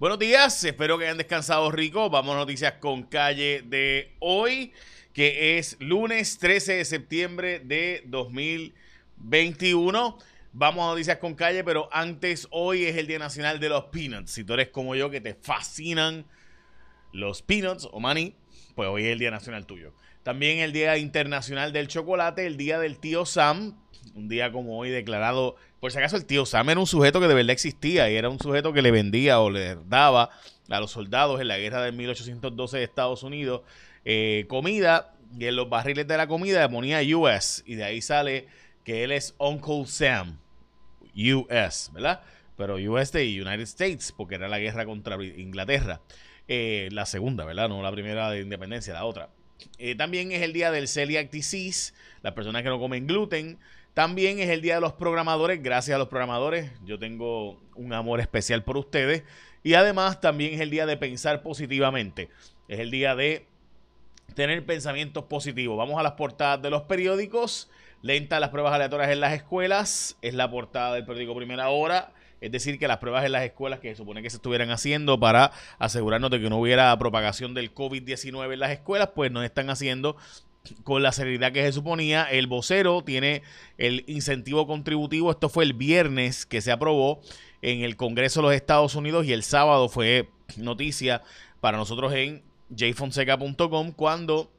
Buenos días, espero que hayan descansado rico. Vamos a noticias con calle de hoy, que es lunes 13 de septiembre de 2021. Vamos a noticias con calle, pero antes hoy es el Día Nacional de los Peanuts. Si tú eres como yo que te fascinan los peanuts o maní, pues hoy es el Día Nacional tuyo. También el Día Internacional del Chocolate, el Día del Tío Sam, un día como hoy declarado, por si acaso el tío Sam era un sujeto que de verdad existía y era un sujeto que le vendía o le daba a los soldados en la guerra de 1812 de Estados Unidos eh, comida y en los barriles de la comida ponía US y de ahí sale que él es Uncle Sam, US, ¿verdad? Pero US de United States, porque era la guerra contra Inglaterra. Eh, la segunda, ¿verdad? No la primera de independencia, la otra. Eh, también es el día del celiac disease, las personas que no comen gluten. También es el día de los programadores. Gracias a los programadores, yo tengo un amor especial por ustedes. Y además también es el día de pensar positivamente. Es el día de tener pensamientos positivos. Vamos a las portadas de los periódicos. Lenta las pruebas aleatorias en las escuelas. Es la portada del periódico Primera Hora. Es decir, que las pruebas en las escuelas que se supone que se estuvieran haciendo para asegurarnos de que no hubiera propagación del COVID-19 en las escuelas, pues no están haciendo con la seriedad que se suponía. El vocero tiene el incentivo contributivo. Esto fue el viernes que se aprobó en el Congreso de los Estados Unidos y el sábado fue noticia para nosotros en jfonseca.com cuando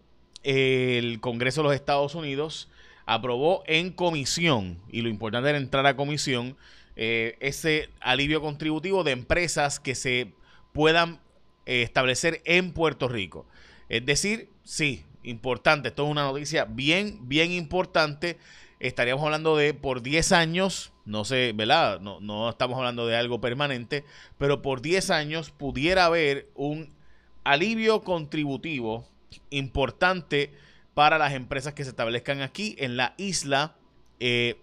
el Congreso de los Estados Unidos aprobó en comisión, y lo importante era entrar a comisión, eh, ese alivio contributivo de empresas que se puedan eh, establecer en Puerto Rico. Es decir, sí, importante, esto es una noticia bien, bien importante. Estaríamos hablando de por 10 años, no sé, ¿verdad? No, no estamos hablando de algo permanente, pero por 10 años pudiera haber un alivio contributivo importante para las empresas que se establezcan aquí en la isla. Eh,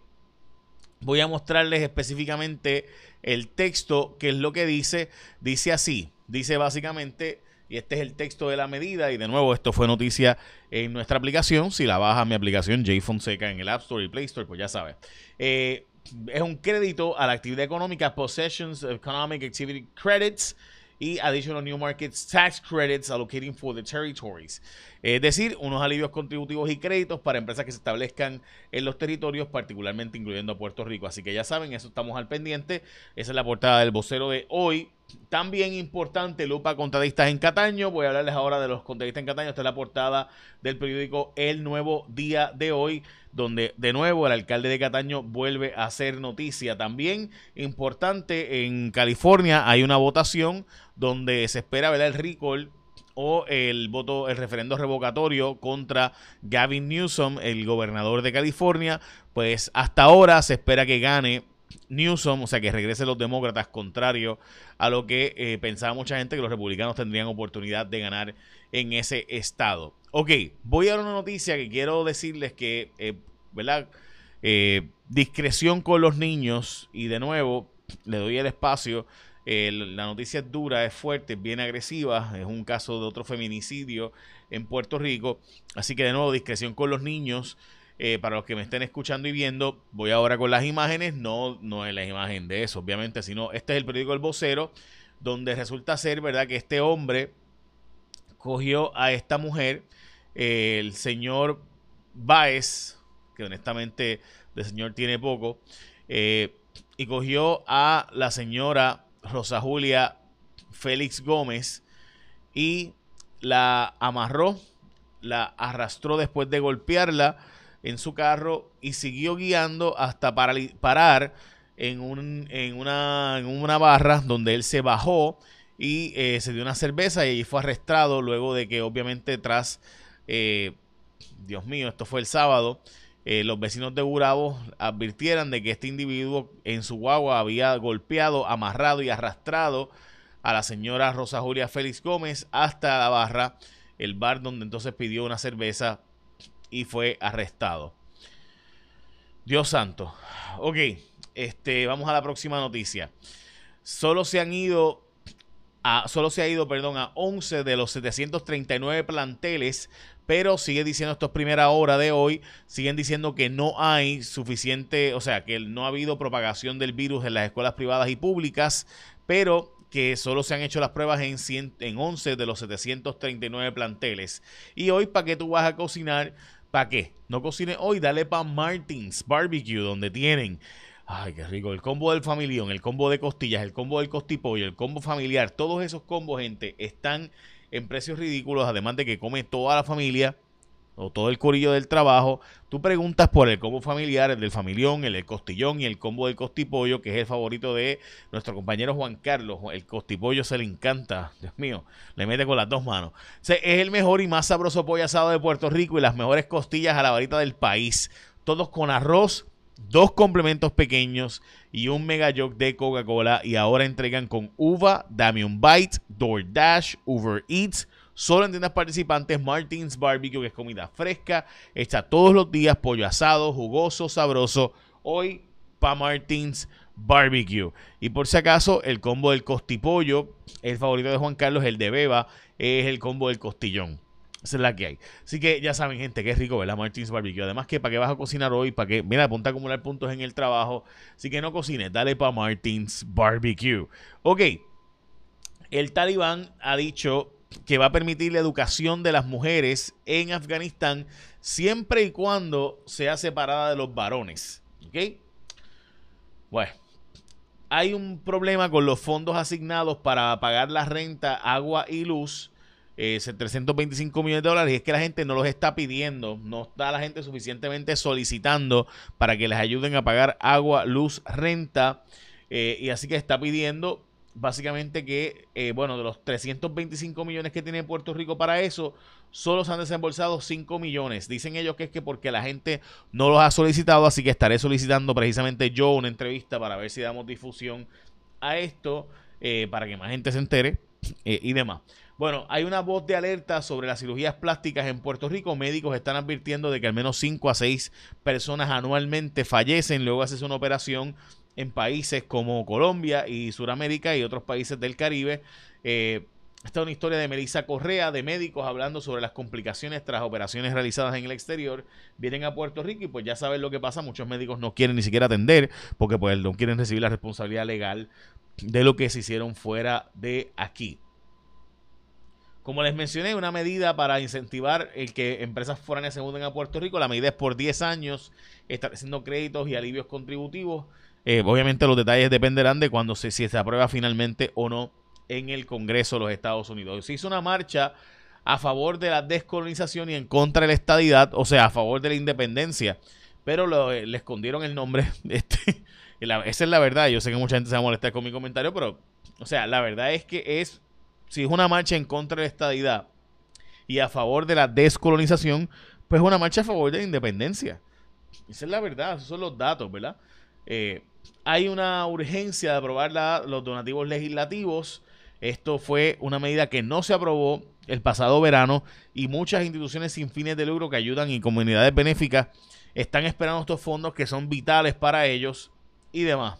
voy a mostrarles específicamente el texto, que es lo que dice. Dice así, dice básicamente, y este es el texto de la medida, y de nuevo esto fue noticia en nuestra aplicación, si la baja mi aplicación J Fonseca en el App Store y Play Store, pues ya sabes. Eh, es un crédito a la actividad económica, Possessions Economic Activity Credits, y Additional New Markets Tax Credits Allocating for the Territories. Es decir, unos alivios contributivos y créditos para empresas que se establezcan en los territorios, particularmente incluyendo a Puerto Rico. Así que ya saben, eso estamos al pendiente. Esa es la portada del vocero de hoy. También importante, lupa contratistas en Cataño. Voy a hablarles ahora de los contratistas en Cataño. Esta es la portada del periódico El Nuevo Día de hoy, donde de nuevo el alcalde de Cataño vuelve a hacer noticia. También importante, en California hay una votación donde se espera ver el recall o el voto, el referendo revocatorio contra Gavin Newsom, el gobernador de California, pues hasta ahora se espera que gane Newsom, o sea, que regresen los demócratas, contrario a lo que eh, pensaba mucha gente, que los republicanos tendrían oportunidad de ganar en ese estado. Ok, voy a dar una noticia que quiero decirles que, eh, ¿verdad? Eh, discreción con los niños y de nuevo le doy el espacio. la noticia es dura, es fuerte, es bien agresiva. Es un caso de otro feminicidio en Puerto Rico. Así que de nuevo, discreción con los niños. Eh, para los que me estén escuchando y viendo, voy ahora con las imágenes, no, no es la imagen de eso, obviamente, sino este es el periódico El Vocero, donde resulta ser, ¿verdad?, que este hombre cogió a esta mujer, eh, el señor Baez, que honestamente de señor tiene poco, eh, y cogió a la señora Rosa Julia Félix Gómez y la amarró, la arrastró después de golpearla en su carro y siguió guiando hasta parar en, un, en, una, en una barra donde él se bajó y eh, se dio una cerveza y fue arrestado luego de que obviamente tras, eh, Dios mío, esto fue el sábado, eh, los vecinos de Gurabo advirtieran de que este individuo en su guagua había golpeado, amarrado y arrastrado a la señora Rosa Julia Félix Gómez hasta la barra, el bar donde entonces pidió una cerveza y fue arrestado. Dios santo. Ok, este, vamos a la próxima noticia. Solo se han ido a, solo se ha ido, perdón, a 11 de los 739 planteles, pero sigue diciendo esto es primera hora de hoy, siguen diciendo que no hay suficiente, o sea, que no ha habido propagación del virus en las escuelas privadas y públicas, pero que solo se han hecho las pruebas en, en 11 de los 739 planteles. Y hoy, ¿para qué tú vas a cocinar? ¿Para qué? No cocines hoy, dale para Martins Barbecue, donde tienen Ay, qué rico. El combo del familión, el combo de costillas, el combo del costipollo, el combo familiar, todos esos combos, gente, están en precios ridículos, además de que come toda la familia o todo el corillo del trabajo. Tú preguntas por el combo familiar, el del familión, el del costillón y el combo del costipollo, que es el favorito de nuestro compañero Juan Carlos. El costipollo se le encanta, Dios mío, le mete con las dos manos. es el mejor y más sabroso pollo asado de Puerto Rico y las mejores costillas a la varita del país. Todos con arroz dos complementos pequeños y un mega jog de Coca-Cola y ahora entregan con uva, Dame un Bite, DoorDash, Uber Eats, solo en tiendas participantes Martins Barbecue, que es comida fresca, hecha todos los días, pollo asado, jugoso, sabroso. Hoy pa Martins Barbecue. Y por si acaso, el combo del costipollo, el favorito de Juan Carlos, el de Beba, es el combo del costillón. Esa es la que hay. Así que ya saben, gente, es rico, ¿verdad? Martins Barbecue. Además, que para qué vas a cocinar hoy, para que, mira, ponte a acumular puntos en el trabajo. Así que no cocines, dale para Martins Barbecue. Ok. El talibán ha dicho que va a permitir la educación de las mujeres en Afganistán siempre y cuando sea separada de los varones. ¿Ok? Bueno, hay un problema con los fondos asignados para pagar la renta, agua y luz 325 eh, millones de dólares y es que la gente no los está pidiendo, no está la gente suficientemente solicitando para que les ayuden a pagar agua, luz, renta eh, y así que está pidiendo básicamente que, eh, bueno, de los 325 millones que tiene Puerto Rico para eso, solo se han desembolsado 5 millones. Dicen ellos que es que porque la gente no los ha solicitado, así que estaré solicitando precisamente yo una entrevista para ver si damos difusión a esto, para que más gente se entere y demás. Bueno, hay una voz de alerta sobre las cirugías plásticas en Puerto Rico. Médicos están advirtiendo de que al menos 5 a 6 personas anualmente fallecen luego de hacerse una operación en países como Colombia y Sudamérica y otros países del Caribe. Eh, esta es una historia de Melissa Correa, de médicos, hablando sobre las complicaciones tras operaciones realizadas en el exterior. Vienen a Puerto Rico y pues ya saben lo que pasa. Muchos médicos no quieren ni siquiera atender porque pues no quieren recibir la responsabilidad legal de lo que se hicieron fuera de aquí. Como les mencioné, una medida para incentivar el que empresas foráneas se muden a Puerto Rico. La medida es por 10 años, estableciendo créditos y alivios contributivos. Eh, obviamente los detalles dependerán de cuando se, si se aprueba finalmente o no en el Congreso de los Estados Unidos. Se hizo una marcha a favor de la descolonización y en contra de la estadidad, o sea, a favor de la independencia, pero eh, le escondieron el nombre. Este, esa es la verdad. Yo sé que mucha gente se va a molestar con mi comentario, pero, o sea, la verdad es que es si es una marcha en contra de la estadidad y a favor de la descolonización, pues es una marcha a favor de la independencia. Esa es la verdad, esos son los datos, ¿verdad? Eh, hay una urgencia de aprobar los donativos legislativos. Esto fue una medida que no se aprobó el pasado verano y muchas instituciones sin fines de lucro que ayudan y comunidades benéficas están esperando estos fondos que son vitales para ellos y demás.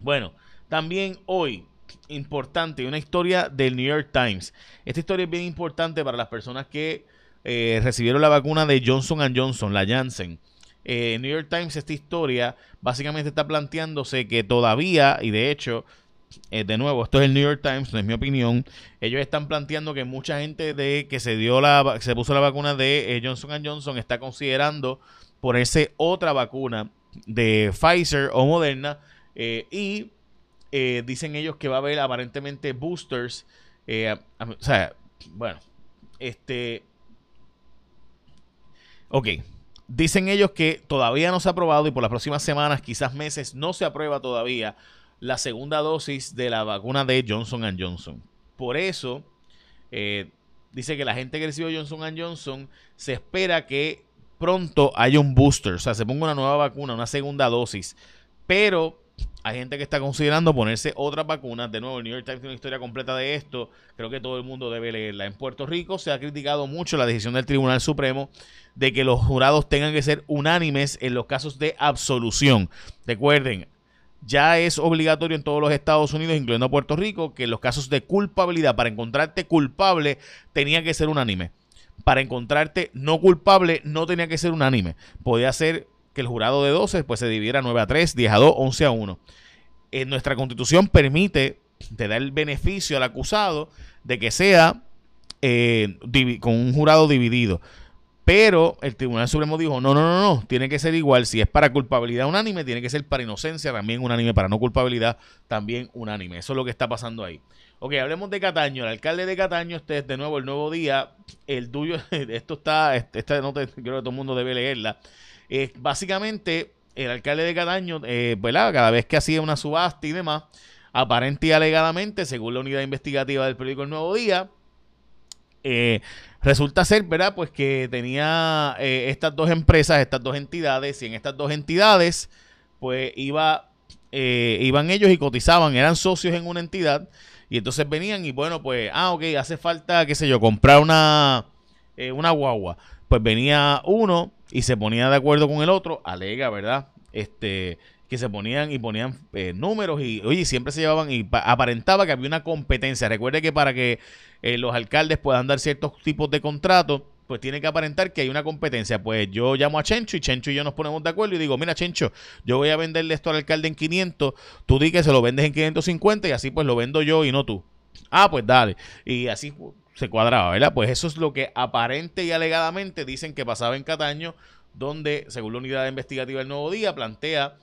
Bueno, también hoy importante, una historia del New York Times. Esta historia es bien importante para las personas que eh, recibieron la vacuna de Johnson Johnson, la Janssen. Eh, New York Times, esta historia básicamente está planteándose que todavía, y de hecho, eh, de nuevo, esto es el New York Times, no es mi opinión, ellos están planteando que mucha gente de que se dio la, se puso la vacuna de Johnson Johnson está considerando ponerse otra vacuna de Pfizer o Moderna y eh, dicen ellos que va a haber aparentemente boosters. Eh, o sea, bueno, este. Ok. Dicen ellos que todavía no se ha aprobado y por las próximas semanas, quizás meses, no se aprueba todavía la segunda dosis de la vacuna de Johnson Johnson. Por eso, eh, dice que la gente que recibió Johnson Johnson se espera que pronto haya un booster, o sea, se ponga una nueva vacuna, una segunda dosis. Pero hay gente que está considerando ponerse otras vacunas. De nuevo, el New York Times tiene una historia completa de esto. Creo que todo el mundo debe leerla. En Puerto Rico se ha criticado mucho la decisión del Tribunal Supremo de que los jurados tengan que ser unánimes en los casos de absolución. Recuerden, ya es obligatorio en todos los Estados Unidos, incluyendo Puerto Rico, que los casos de culpabilidad, para encontrarte culpable, tenía que ser unánime. Para encontrarte no culpable, no tenía que ser unánime. Podía ser que el jurado de 12 pues se dividiera 9 a 3, 10 a 2, 11 a 1. En nuestra constitución permite te da el beneficio al acusado de que sea eh, con un jurado dividido. Pero el Tribunal Supremo dijo, no, no, no, no, tiene que ser igual. Si es para culpabilidad unánime, tiene que ser para inocencia también unánime, para no culpabilidad también unánime. Eso es lo que está pasando ahí. Ok, hablemos de Cataño. El alcalde de Cataño, este es de nuevo el nuevo día. El tuyo, esto está, esta nota creo que todo el mundo debe leerla. Básicamente, el alcalde de Cataño, eh, Cada vez que hacía una subasta y demás, aparente y alegadamente, según la unidad investigativa del periódico El Nuevo Día, eh, resulta ser, ¿verdad? Pues que tenía eh, estas dos empresas, estas dos entidades, y en estas dos entidades, pues iba, eh, iban ellos y cotizaban, eran socios en una entidad, y entonces venían y bueno, pues, ah, ok, hace falta, qué sé yo, comprar una, una guagua. Pues venía uno y se ponía de acuerdo con el otro, alega, ¿verdad? Este, que se ponían y ponían eh, números y, oye, siempre se llevaban y aparentaba que había una competencia. Recuerde que para que eh, los alcaldes puedan dar ciertos tipos de contratos, pues tiene que aparentar que hay una competencia. Pues yo llamo a Chencho y Chencho y yo nos ponemos de acuerdo y digo, mira Chencho, yo voy a venderle esto al alcalde en 500, tú di que se lo vendes en 550 y así pues lo vendo yo y no tú. Ah, pues dale. Y así se cuadraba, ¿verdad? Pues eso es lo que aparente y alegadamente dicen que pasaba en Cataño, donde, según la unidad investigativa del Nuevo Día, plantea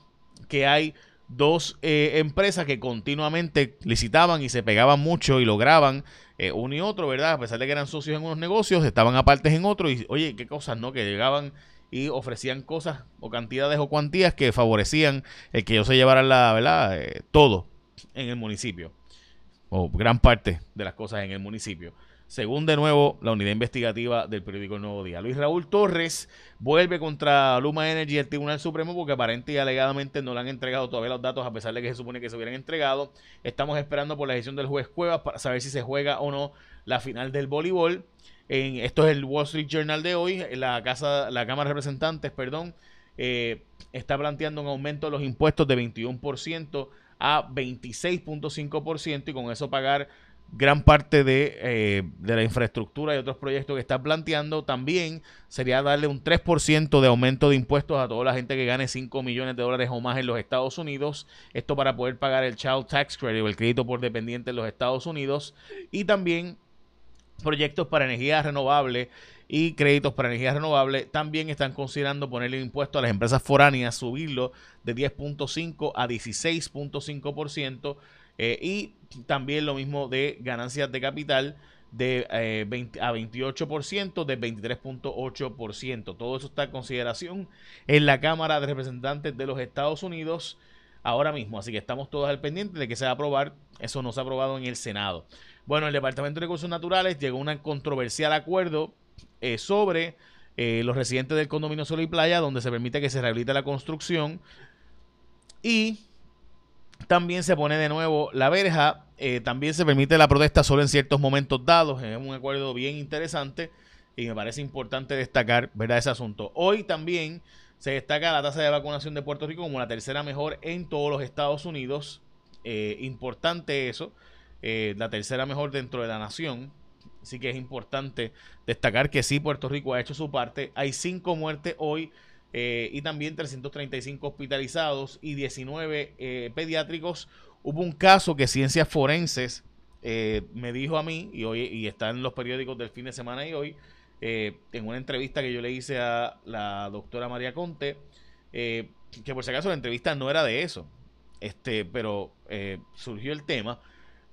que hay dos eh, empresas que continuamente licitaban y se pegaban mucho y lograban eh, uno y otro, ¿verdad? A pesar de que eran socios en unos negocios, estaban apartes en otros y, oye, qué cosas, ¿no? Que llegaban y ofrecían cosas o cantidades o cuantías que favorecían el que ellos se llevaran la, ¿verdad? Eh, todo en el municipio o gran parte de las cosas en el municipio según de nuevo la unidad investigativa del periódico El Nuevo Día. Luis Raúl Torres vuelve contra Luma Energy el Tribunal Supremo porque aparentemente y alegadamente no le han entregado todavía los datos a pesar de que se supone que se hubieran entregado. Estamos esperando por la decisión del juez Cuevas para saber si se juega o no la final del voleibol. En, esto es el Wall Street Journal de hoy. La, casa, la Cámara de Representantes perdón, eh, está planteando un aumento de los impuestos de 21% a 26.5% y con eso pagar gran parte eh, de, la infraestructura y otros proyectos que está planteando, también sería darle un 3% de aumento de impuestos a toda la gente que gane 5 millones de dólares o más en los Estados Unidos. Esto para poder pagar el Child Tax Credit o el crédito por dependiente en los Estados Unidos. Y también proyectos para energía renovable y créditos para energía renovable. También están considerando ponerle impuesto a las empresas foráneas, subirlo de 10.5 a 16.5%. Eh, y también lo mismo de ganancias de capital de eh, a 28% de 23.8%. Todo eso está en consideración en la Cámara de Representantes de los Estados Unidos ahora mismo. Así que estamos todos al pendiente de que se va a aprobar. Eso no se ha aprobado en el Senado. Bueno, el Departamento de Recursos Naturales llegó a un controversial acuerdo eh, sobre los residentes del condominio Sol y Playa, donde se permite que se rehabilite la construcción y también se pone de nuevo la verja. Eh, también se permite la protesta solo en ciertos momentos dados. Es un acuerdo bien interesante y me parece importante destacar ¿verdad? ese asunto. Hoy también se destaca la tasa de vacunación de Puerto Rico como la tercera mejor en todos los Estados Unidos. Eh, importante eso. Eh, la tercera mejor dentro de la nación. Así que es importante destacar que sí, Puerto Rico ha hecho su parte. Hay cinco muertes hoy eh, y también 335 hospitalizados y 19 eh, pediátricos. Hubo un caso que Ciencias Forenses eh, me dijo a mí, y hoy y está en los periódicos del fin de semana y hoy, en una entrevista que yo le hice a la doctora María Conte, que por si acaso la entrevista no era de eso, este, pero surgió el tema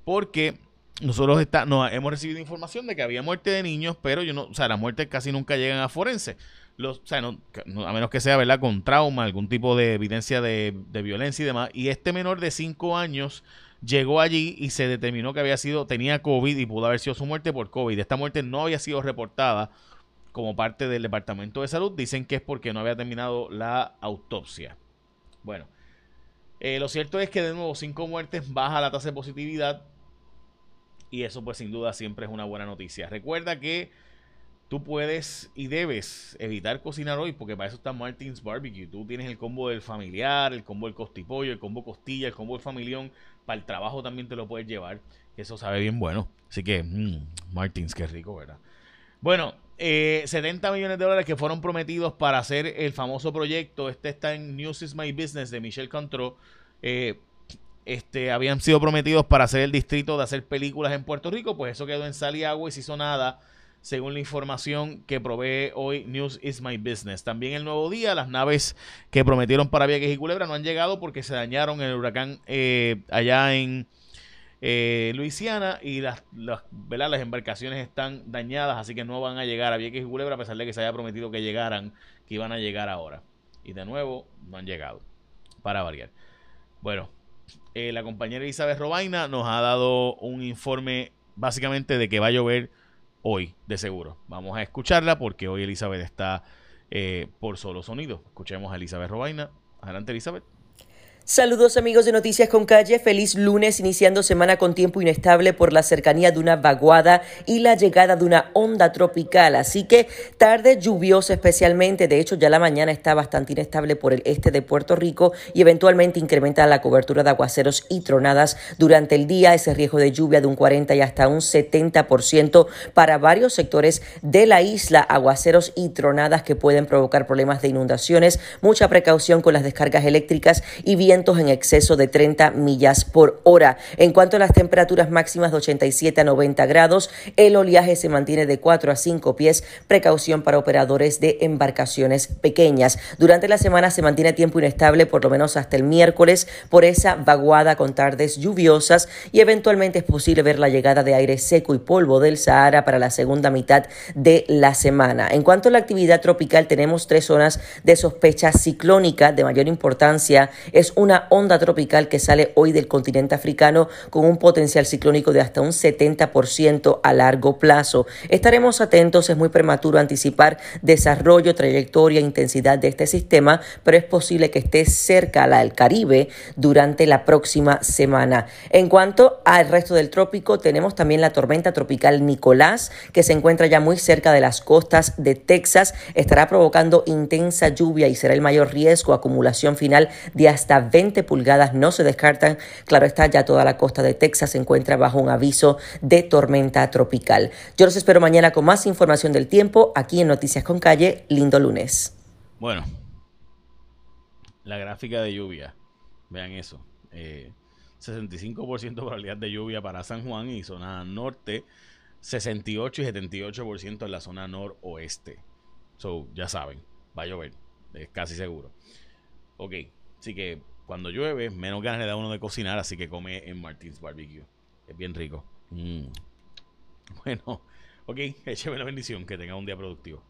porque nosotros está, no, hemos recibido información de que había muerte de niños, pero yo no, o sea, las muertes casi nunca llegan a forense los, o sea, a menos que sea, ¿verdad? Con trauma, algún tipo de evidencia de, violencia y demás. Y este menor de 5 años llegó allí y se determinó que había sido, tenía COVID y pudo haber sido su muerte por COVID. Esta muerte no había sido reportada como parte del Departamento de Salud. Dicen que es porque no había terminado la autopsia. Bueno, eh, lo cierto es que de nuevo 5 muertes baja la tasa de positividad y eso pues sin duda siempre es una buena noticia. Recuerda que tú puedes y debes evitar cocinar hoy porque para eso está Martins Barbecue. Tú tienes el combo del familiar, el combo del costipollo, el combo costilla, el combo del familión. Para el trabajo también te lo puedes llevar. Eso sabe bien bueno. Así que, mmm, Martins, qué rico, ¿verdad? Bueno, 70 eh, millones de dólares que fueron prometidos para hacer el famoso proyecto. Este está en News is My Business de Michelle Contro. Eh, este, habían sido prometidos para hacer el distrito de hacer películas en Puerto Rico, pues eso quedó en sal y agua y se hizo nada, según la información que provee hoy News is My Business. También el nuevo día, las naves que prometieron para Vieques y Culebra no han llegado porque se dañaron en el huracán eh, allá en eh, Luisiana y las, las, las embarcaciones están dañadas, así que no van a llegar a Vieques y Culebra a pesar de que se haya prometido que llegaran, que iban a llegar ahora. Y de nuevo, no han llegado, para variar. Bueno, eh, la compañera Elizabeth Robaina nos ha dado un informe básicamente de que va a llover hoy, de seguro. Vamos a escucharla porque hoy Elizabeth está eh, por solo sonido. Escuchemos a Elizabeth Robaina. Adelante, Elizabeth. Saludos amigos de Noticias con Calle, feliz lunes iniciando semana con tiempo inestable por la cercanía de una vaguada y la llegada de una onda tropical, así que tarde lluviosa especialmente, de hecho ya la mañana está bastante inestable por el este de Puerto Rico y eventualmente incrementa la cobertura de aguaceros y tronadas durante el día, ese riesgo de lluvia de un 40 y hasta un 70% para varios sectores de la isla, aguaceros y tronadas que pueden provocar problemas de inundaciones, mucha precaución con las descargas eléctricas y bien en exceso de 30 millas por hora. En cuanto a las temperaturas máximas de 87 a 90 grados, el oleaje se mantiene de 4 a 5 pies, precaución para operadores de embarcaciones pequeñas. Durante la semana se mantiene tiempo inestable por lo menos hasta el miércoles por esa vaguada con tardes lluviosas y eventualmente es posible ver la llegada de aire seco y polvo del Sahara para la segunda mitad de la semana. En cuanto a la actividad tropical, tenemos tres zonas de sospecha ciclónica de mayor importancia. Es un una onda tropical que sale hoy del continente africano con un potencial ciclónico de hasta un 70% a largo plazo. Estaremos atentos, es muy prematuro anticipar desarrollo, trayectoria, intensidad de este sistema, pero es posible que esté cerca al Caribe durante la próxima semana. En cuanto al resto del trópico, tenemos también la tormenta tropical Nicolás, que se encuentra ya muy cerca de las costas de Texas, estará provocando intensa lluvia y será el mayor riesgo, acumulación final de hasta 20 pulgadas no se descartan. Claro está, ya toda la costa de Texas se encuentra bajo un aviso de tormenta tropical. Yo los espero mañana con más información del tiempo aquí en Noticias con Calle. Lindo lunes. Bueno, la gráfica de lluvia. Vean eso. 65% eh, probabilidad de lluvia para San Juan y zona norte. 68 y 78% en la zona noroeste. So, ya saben, va a llover. Es casi seguro. Ok, así que cuando llueve, menos ganas le da uno de cocinar, así que come en Martins Barbecue. Es bien rico. Mm. Bueno, ok, écheme la bendición, que tenga un día productivo.